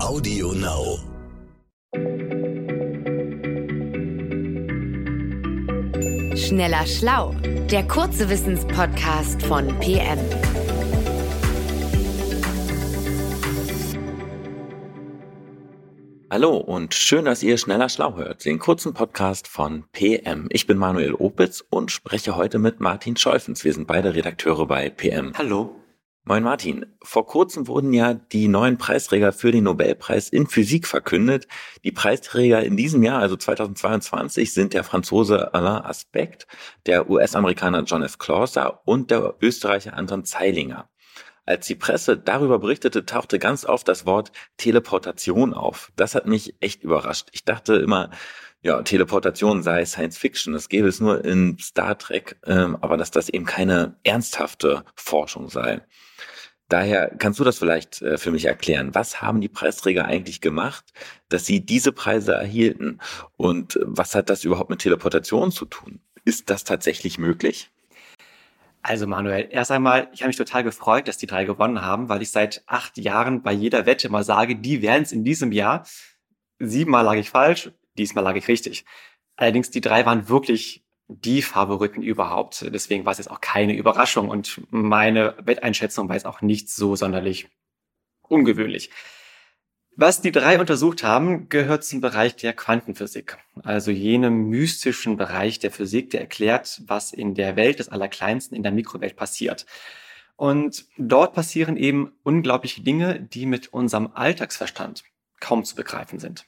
Audio Now. Schneller Schlau, der kurze Wissenspodcast von PM. Hallo und schön, dass ihr Schneller Schlau hört, den kurzen Podcast von PM. Ich bin Manuel Opitz und spreche heute mit Martin Scholfens. Wir sind beide Redakteure bei PM. Hallo. Moin Martin, vor kurzem wurden ja die neuen Preisträger für den Nobelpreis in Physik verkündet. Die Preisträger in diesem Jahr, also 2022, sind der Franzose Alain Aspect, der US-Amerikaner John F. Clauser und der Österreicher Anton Zeilinger. Als die Presse darüber berichtete, tauchte ganz oft das Wort Teleportation auf. Das hat mich echt überrascht. Ich dachte immer, ja, Teleportation sei Science Fiction, das gäbe es nur in Star Trek, ähm, aber dass das eben keine ernsthafte Forschung sei. Daher kannst du das vielleicht äh, für mich erklären. Was haben die Preisträger eigentlich gemacht, dass sie diese Preise erhielten? Und was hat das überhaupt mit Teleportation zu tun? Ist das tatsächlich möglich? Also Manuel, erst einmal, ich habe mich total gefreut, dass die drei gewonnen haben, weil ich seit acht Jahren bei jeder Wette mal sage, die werden es in diesem Jahr. Siebenmal lag ich falsch, diesmal lag ich richtig. Allerdings, die drei waren wirklich die Favoriten überhaupt. Deswegen war es jetzt auch keine Überraschung und meine Wetteinschätzung war jetzt auch nicht so sonderlich ungewöhnlich. Was die drei untersucht haben, gehört zum Bereich der Quantenphysik, also jenem mystischen Bereich der Physik, der erklärt, was in der Welt des Allerkleinsten, in der Mikrowelt passiert. Und dort passieren eben unglaubliche Dinge, die mit unserem Alltagsverstand kaum zu begreifen sind.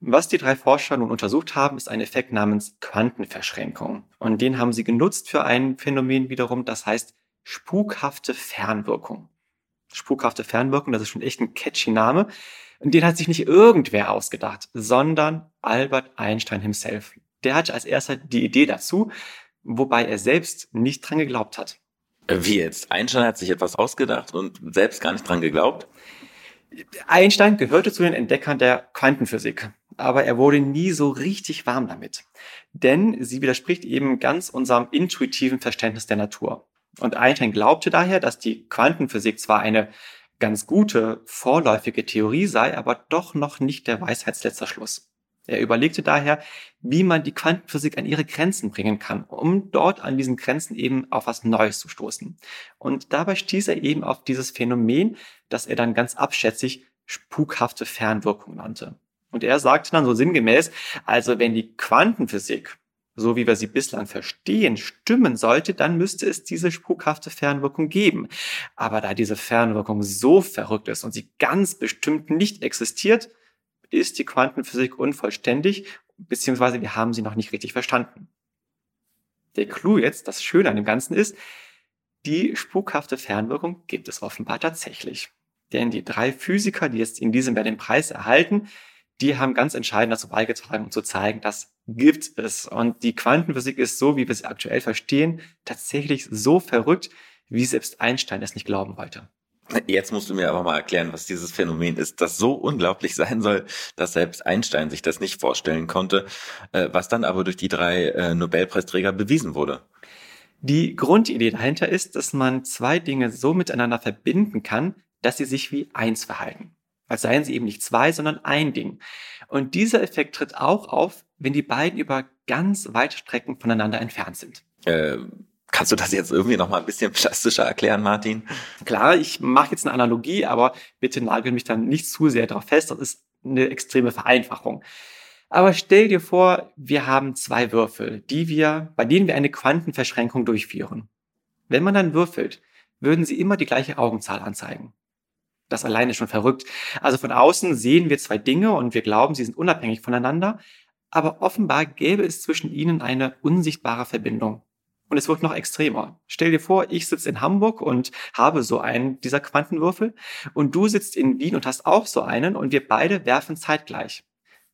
Was die drei Forscher nun untersucht haben, ist ein Effekt namens Quantenverschränkung. Und den haben sie genutzt für ein Phänomen wiederum, das heißt spukhafte Fernwirkung. Spukhafte Fernwirkung, das ist schon echt ein catchy Name. Und den hat sich nicht irgendwer ausgedacht, sondern Albert Einstein himself. Der hatte als erster die Idee dazu, wobei er selbst nicht dran geglaubt hat. Wie jetzt? Einstein hat sich etwas ausgedacht und selbst gar nicht dran geglaubt? Einstein gehörte zu den Entdeckern der Quantenphysik aber er wurde nie so richtig warm damit. Denn sie widerspricht eben ganz unserem intuitiven Verständnis der Natur. Und Einstein glaubte daher, dass die Quantenphysik zwar eine ganz gute vorläufige Theorie sei, aber doch noch nicht der Weisheitsletzter Schluss. Er überlegte daher, wie man die Quantenphysik an ihre Grenzen bringen kann, um dort an diesen Grenzen eben auf was Neues zu stoßen. Und dabei stieß er eben auf dieses Phänomen, das er dann ganz abschätzig spukhafte Fernwirkung nannte. Und er sagte dann so sinngemäß, also wenn die Quantenphysik, so wie wir sie bislang verstehen, stimmen sollte, dann müsste es diese spukhafte Fernwirkung geben. Aber da diese Fernwirkung so verrückt ist und sie ganz bestimmt nicht existiert, ist die Quantenphysik unvollständig, beziehungsweise wir haben sie noch nicht richtig verstanden. Der Clou jetzt, das Schöne an dem Ganzen ist, die spukhafte Fernwirkung gibt es offenbar tatsächlich. Denn die drei Physiker, die jetzt in diesem Jahr den Preis erhalten, die haben ganz entscheidend dazu beigetragen, um zu zeigen, das gibt es. Und die Quantenphysik ist so, wie wir sie aktuell verstehen, tatsächlich so verrückt, wie selbst Einstein es nicht glauben wollte. Jetzt musst du mir aber mal erklären, was dieses Phänomen ist, das so unglaublich sein soll, dass selbst Einstein sich das nicht vorstellen konnte, äh, was dann aber durch die drei äh, Nobelpreisträger bewiesen wurde. Die Grundidee dahinter ist, dass man zwei Dinge so miteinander verbinden kann, dass sie sich wie eins verhalten als seien sie eben nicht zwei, sondern ein Ding. Und dieser Effekt tritt auch auf, wenn die beiden über ganz weite Strecken voneinander entfernt sind. Äh, kannst du das jetzt irgendwie noch mal ein bisschen plastischer erklären, Martin? Klar, ich mache jetzt eine Analogie, aber bitte nagel mich dann nicht zu sehr darauf fest. Das ist eine extreme Vereinfachung. Aber stell dir vor, wir haben zwei Würfel, die wir, bei denen wir eine Quantenverschränkung durchführen. Wenn man dann würfelt, würden sie immer die gleiche Augenzahl anzeigen. Das alleine schon verrückt. Also von außen sehen wir zwei Dinge und wir glauben, sie sind unabhängig voneinander, aber offenbar gäbe es zwischen ihnen eine unsichtbare Verbindung. Und es wird noch extremer. Stell dir vor, ich sitze in Hamburg und habe so einen dieser Quantenwürfel und du sitzt in Wien und hast auch so einen und wir beide werfen zeitgleich.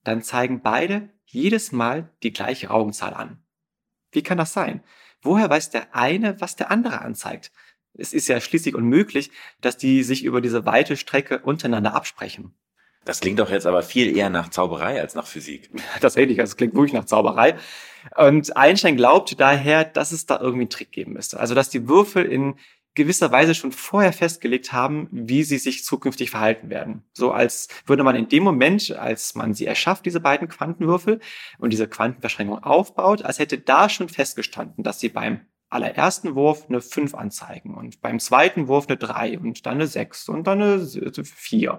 Dann zeigen beide jedes Mal die gleiche Augenzahl an. Wie kann das sein? Woher weiß der eine, was der andere anzeigt? Es ist ja schließlich unmöglich, dass die sich über diese weite Strecke untereinander absprechen. Das klingt doch jetzt aber viel eher nach Zauberei als nach Physik. Tatsächlich, also es klingt wirklich nach Zauberei. Und Einstein glaubt daher, dass es da irgendwie einen Trick geben müsste. Also, dass die Würfel in gewisserweise schon vorher festgelegt haben, wie sie sich zukünftig verhalten werden. So als würde man in dem Moment, als man sie erschafft, diese beiden Quantenwürfel und diese Quantenverschränkung aufbaut, als hätte da schon festgestanden, dass sie beim allerersten Wurf eine 5 anzeigen und beim zweiten Wurf eine 3 und dann eine 6 und dann eine 4.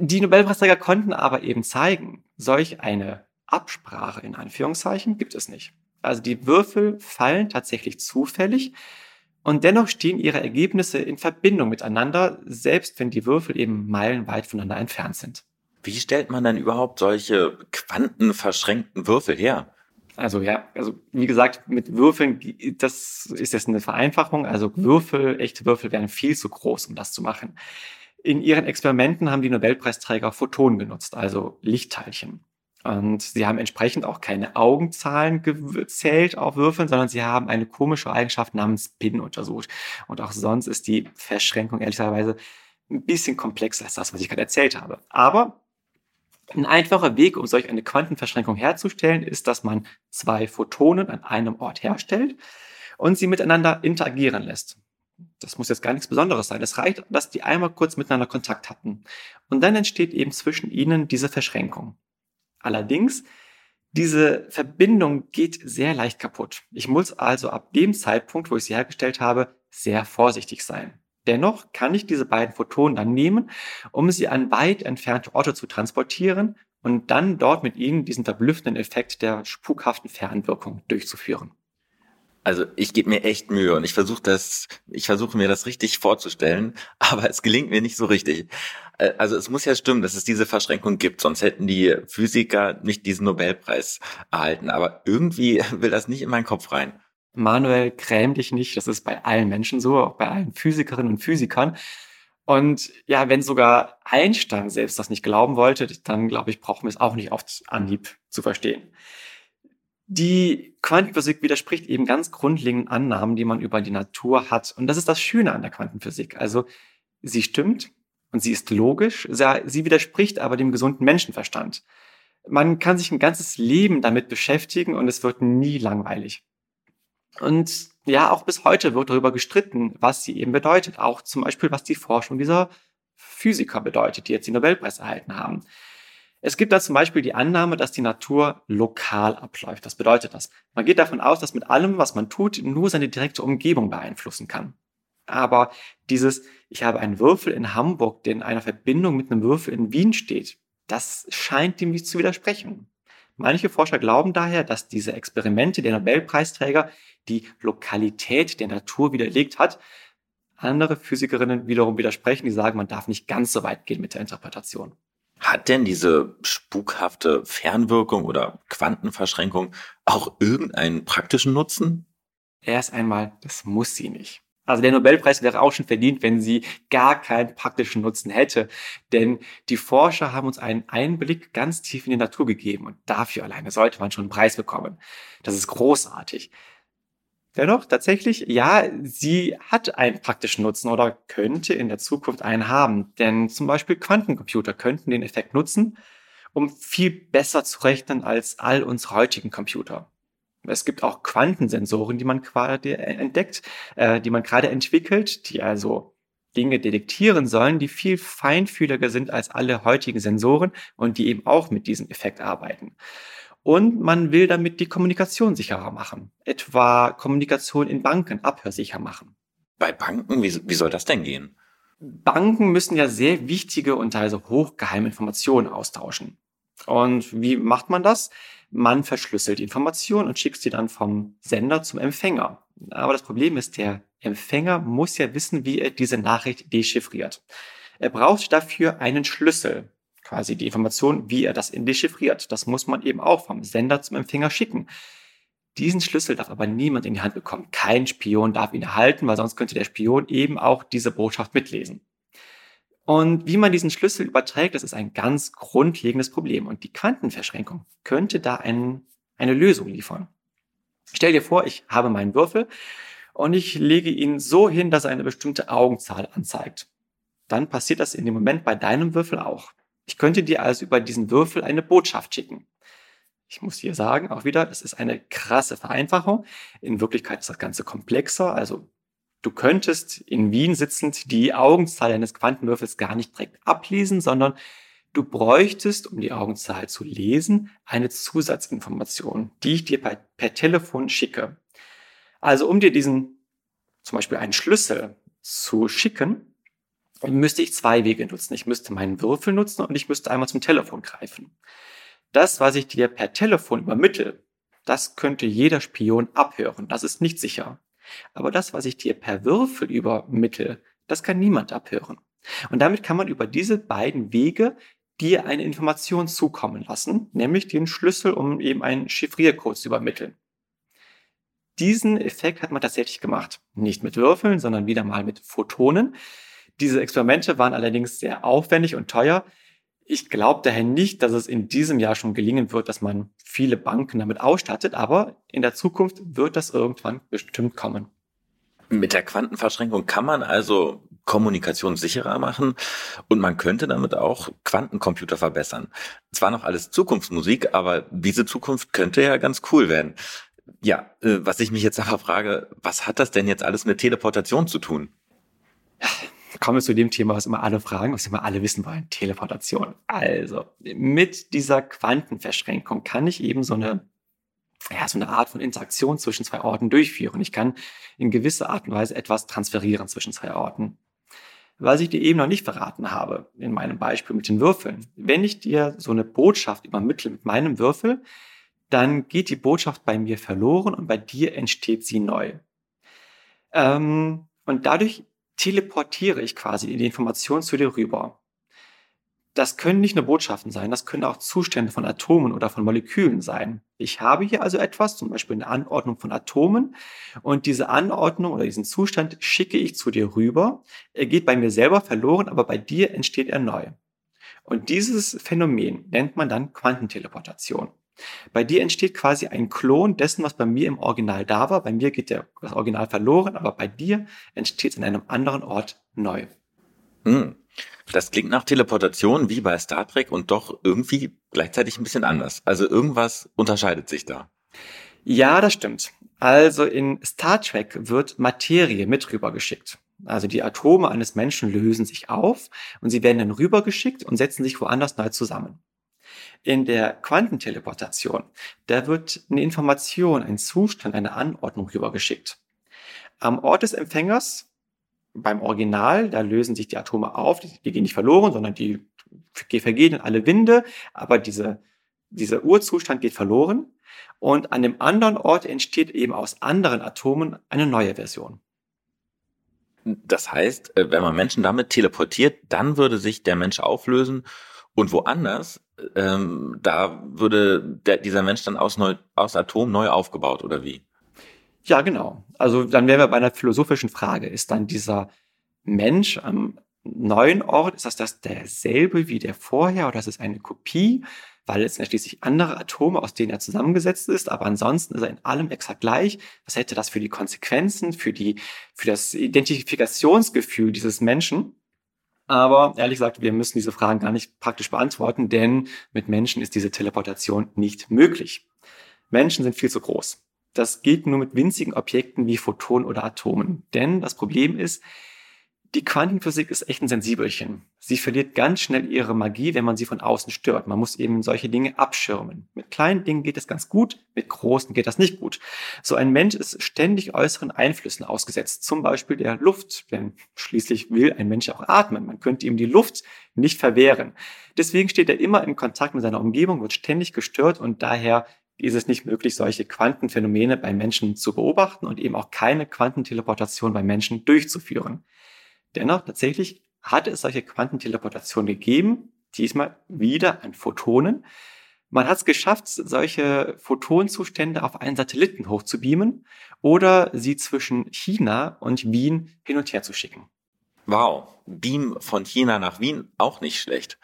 Die Nobelpreisträger konnten aber eben zeigen, solch eine Absprache in Anführungszeichen gibt es nicht. Also die Würfel fallen tatsächlich zufällig und dennoch stehen ihre Ergebnisse in Verbindung miteinander, selbst wenn die Würfel eben meilenweit voneinander entfernt sind. Wie stellt man dann überhaupt solche quantenverschränkten Würfel her? Also ja, also wie gesagt, mit Würfeln, das ist jetzt eine Vereinfachung. Also Würfel, echte Würfel wären viel zu groß, um das zu machen. In ihren Experimenten haben die Nobelpreisträger Photonen genutzt, also Lichtteilchen. Und sie haben entsprechend auch keine Augenzahlen gezählt auf Würfeln, sondern sie haben eine komische Eigenschaft namens Spin untersucht. Und auch sonst ist die Verschränkung ehrlicherweise ein bisschen komplexer als das, was ich gerade erzählt habe. Aber ein einfacher Weg, um solch eine Quantenverschränkung herzustellen, ist, dass man zwei Photonen an einem Ort herstellt und sie miteinander interagieren lässt. Das muss jetzt gar nichts Besonderes sein. Es reicht, dass die einmal kurz miteinander Kontakt hatten. Und dann entsteht eben zwischen ihnen diese Verschränkung. Allerdings, diese Verbindung geht sehr leicht kaputt. Ich muss also ab dem Zeitpunkt, wo ich sie hergestellt habe, sehr vorsichtig sein. Dennoch kann ich diese beiden Photonen dann nehmen, um sie an weit entfernte Orte zu transportieren und dann dort mit ihnen diesen verblüffenden Effekt der spukhaften Fernwirkung durchzuführen. Also ich gebe mir echt Mühe und ich versuche das, ich versuche mir das richtig vorzustellen, aber es gelingt mir nicht so richtig. Äh, also es muss ja stimmen, dass es diese Verschränkung gibt, sonst hätten die Physiker nicht diesen Nobelpreis erhalten. Aber irgendwie will das nicht in meinen Kopf rein. Manuel, gräm dich nicht. Das ist bei allen Menschen so, auch bei allen Physikerinnen und Physikern. Und ja, wenn sogar Einstein selbst das nicht glauben wollte, dann glaube ich, brauchen wir es auch nicht auf Anhieb zu verstehen. Die Quantenphysik widerspricht eben ganz grundlegenden Annahmen, die man über die Natur hat. Und das ist das Schöne an der Quantenphysik. Also sie stimmt und sie ist logisch, sie widerspricht aber dem gesunden Menschenverstand. Man kann sich ein ganzes Leben damit beschäftigen und es wird nie langweilig. Und ja, auch bis heute wird darüber gestritten, was sie eben bedeutet. Auch zum Beispiel, was die Forschung dieser Physiker bedeutet, die jetzt den Nobelpreis erhalten haben. Es gibt da zum Beispiel die Annahme, dass die Natur lokal abläuft. Was bedeutet das? Man geht davon aus, dass mit allem, was man tut, nur seine direkte Umgebung beeinflussen kann. Aber dieses, ich habe einen Würfel in Hamburg, der in einer Verbindung mit einem Würfel in Wien steht, das scheint dem nicht zu widersprechen. Manche Forscher glauben daher, dass diese Experimente der Nobelpreisträger die Lokalität der Natur widerlegt hat. Andere Physikerinnen wiederum widersprechen, die sagen, man darf nicht ganz so weit gehen mit der Interpretation. Hat denn diese spukhafte Fernwirkung oder Quantenverschränkung auch irgendeinen praktischen Nutzen? Erst einmal, das muss sie nicht. Also der Nobelpreis wäre auch schon verdient, wenn sie gar keinen praktischen Nutzen hätte. Denn die Forscher haben uns einen Einblick ganz tief in die Natur gegeben und dafür alleine sollte man schon einen Preis bekommen. Das ist großartig. Dennoch, tatsächlich, ja, sie hat einen praktischen Nutzen oder könnte in der Zukunft einen haben. Denn zum Beispiel Quantencomputer könnten den Effekt nutzen, um viel besser zu rechnen als all unsere heutigen Computer. Es gibt auch Quantensensoren, die man gerade entdeckt, äh, die man gerade entwickelt, die also Dinge detektieren sollen, die viel feinfühliger sind als alle heutigen Sensoren und die eben auch mit diesem Effekt arbeiten. Und man will damit die Kommunikation sicherer machen. Etwa Kommunikation in Banken abhörsicher machen. Bei Banken, wie, wie soll das denn gehen? Banken müssen ja sehr wichtige und teilweise hochgeheime Informationen austauschen. Und wie macht man das? Man verschlüsselt die Informationen und schickt sie dann vom Sender zum Empfänger. Aber das Problem ist, der Empfänger muss ja wissen, wie er diese Nachricht dechiffriert. Er braucht dafür einen Schlüssel quasi die Information, wie er das dechiffriert. Das muss man eben auch vom Sender zum Empfänger schicken. Diesen Schlüssel darf aber niemand in die Hand bekommen. Kein Spion darf ihn erhalten, weil sonst könnte der Spion eben auch diese Botschaft mitlesen. Und wie man diesen Schlüssel überträgt, das ist ein ganz grundlegendes Problem. Und die Quantenverschränkung könnte da ein, eine Lösung liefern. Stell dir vor, ich habe meinen Würfel und ich lege ihn so hin, dass er eine bestimmte Augenzahl anzeigt. Dann passiert das in dem Moment bei deinem Würfel auch. Ich könnte dir also über diesen Würfel eine Botschaft schicken. Ich muss hier sagen, auch wieder, das ist eine krasse Vereinfachung. In Wirklichkeit ist das Ganze komplexer. Also Du könntest in Wien sitzend die Augenzahl eines Quantenwürfels gar nicht direkt ablesen, sondern du bräuchtest, um die Augenzahl zu lesen, eine Zusatzinformation, die ich dir per, per Telefon schicke. Also um dir diesen, zum Beispiel einen Schlüssel zu schicken, müsste ich zwei Wege nutzen. Ich müsste meinen Würfel nutzen und ich müsste einmal zum Telefon greifen. Das, was ich dir per Telefon übermittle, das könnte jeder Spion abhören. Das ist nicht sicher. Aber das, was ich dir per Würfel übermittle, das kann niemand abhören. Und damit kann man über diese beiden Wege dir eine Information zukommen lassen, nämlich den Schlüssel, um eben einen Chiffriercode zu übermitteln. Diesen Effekt hat man tatsächlich gemacht. Nicht mit Würfeln, sondern wieder mal mit Photonen. Diese Experimente waren allerdings sehr aufwendig und teuer. Ich glaube daher nicht, dass es in diesem Jahr schon gelingen wird, dass man viele Banken damit ausstattet, aber in der Zukunft wird das irgendwann bestimmt kommen. Mit der Quantenverschränkung kann man also Kommunikation sicherer machen und man könnte damit auch Quantencomputer verbessern. Zwar noch alles Zukunftsmusik, aber diese Zukunft könnte ja ganz cool werden. Ja, äh, was ich mich jetzt aber frage, was hat das denn jetzt alles mit Teleportation zu tun? Kommen wir zu dem Thema, was immer alle fragen, was immer alle wissen wollen. Teleportation. Also, mit dieser Quantenverschränkung kann ich eben so eine, ja, so eine Art von Interaktion zwischen zwei Orten durchführen. Ich kann in gewisser Art und Weise etwas transferieren zwischen zwei Orten. Was ich dir eben noch nicht verraten habe, in meinem Beispiel mit den Würfeln. Wenn ich dir so eine Botschaft übermittle mit meinem Würfel, dann geht die Botschaft bei mir verloren und bei dir entsteht sie neu. Ähm, und dadurch teleportiere ich quasi die Information zu dir rüber. Das können nicht nur Botschaften sein, das können auch Zustände von Atomen oder von Molekülen sein. Ich habe hier also etwas, zum Beispiel eine Anordnung von Atomen, und diese Anordnung oder diesen Zustand schicke ich zu dir rüber. Er geht bei mir selber verloren, aber bei dir entsteht er neu. Und dieses Phänomen nennt man dann Quantenteleportation. Bei dir entsteht quasi ein Klon dessen, was bei mir im Original da war. Bei mir geht der, das Original verloren, aber bei dir entsteht es an einem anderen Ort neu. Hm. Das klingt nach Teleportation wie bei Star Trek und doch irgendwie gleichzeitig ein bisschen anders. Also irgendwas unterscheidet sich da. Ja, das stimmt. Also in Star Trek wird Materie mit rübergeschickt. Also die Atome eines Menschen lösen sich auf und sie werden dann rübergeschickt und setzen sich woanders neu zusammen. In der Quantenteleportation, da wird eine Information, ein Zustand, eine Anordnung rübergeschickt. Am Ort des Empfängers, beim Original, da lösen sich die Atome auf, die, die gehen nicht verloren, sondern die vergehen in alle Winde, aber diese, dieser Urzustand geht verloren. Und an dem anderen Ort entsteht eben aus anderen Atomen eine neue Version. Das heißt, äh, wenn man Menschen damit teleportiert, dann würde sich der Mensch auflösen und woanders, ähm, da würde der, dieser Mensch dann aus, neu, aus Atom neu aufgebaut, oder wie? Ja, genau. Also dann wären wir bei einer philosophischen Frage. Ist dann dieser Mensch am neuen Ort, ist das, das derselbe wie der vorher oder ist es eine Kopie? Weil es sind ja schließlich andere Atome, aus denen er zusammengesetzt ist, aber ansonsten ist er in allem exakt gleich. Was hätte das für die Konsequenzen, für die, für das Identifikationsgefühl dieses Menschen? Aber ehrlich gesagt, wir müssen diese Fragen gar nicht praktisch beantworten, denn mit Menschen ist diese Teleportation nicht möglich. Menschen sind viel zu groß. Das geht nur mit winzigen Objekten wie Photonen oder Atomen. Denn das Problem ist, die Quantenphysik ist echt ein Sensibelchen. Sie verliert ganz schnell ihre Magie, wenn man sie von außen stört. Man muss eben solche Dinge abschirmen. Mit kleinen Dingen geht es ganz gut, mit großen geht das nicht gut. So ein Mensch ist ständig äußeren Einflüssen ausgesetzt, zum Beispiel der Luft, denn schließlich will ein Mensch auch atmen. Man könnte ihm die Luft nicht verwehren. Deswegen steht er immer im Kontakt mit seiner Umgebung, wird ständig gestört und daher ist es nicht möglich, solche Quantenphänomene bei Menschen zu beobachten und eben auch keine Quantenteleportation bei Menschen durchzuführen. Dennoch tatsächlich hatte es solche Quantenteleportation gegeben, diesmal wieder an Photonen. Man hat es geschafft, solche Photonzustände auf einen Satelliten hochzubeamen oder sie zwischen China und Wien hin und her zu schicken. Wow, Beam von China nach Wien, auch nicht schlecht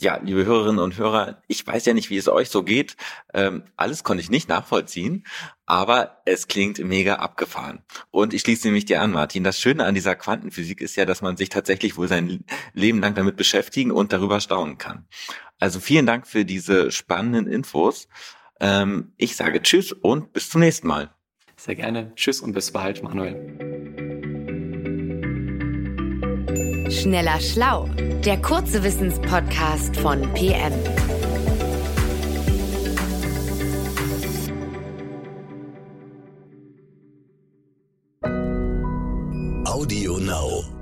ja, liebe Hörerinnen und Hörer, ich weiß ja nicht, wie es euch so geht. Ähm, alles konnte ich nicht nachvollziehen, aber es klingt mega abgefahren. Und ich schließe nämlich dir an, Martin. Das Schöne an dieser Quantenphysik ist ja, dass man sich tatsächlich wohl sein Leben lang damit beschäftigen und darüber staunen kann. Also vielen Dank für diese spannenden Infos. Ähm, ich sage Tschüss und bis zum nächsten Mal. Sehr gerne. Tschüss und bis bald, Manuel. Schneller Schlau, der kurze Wissenspodcast von PM. Audio Now.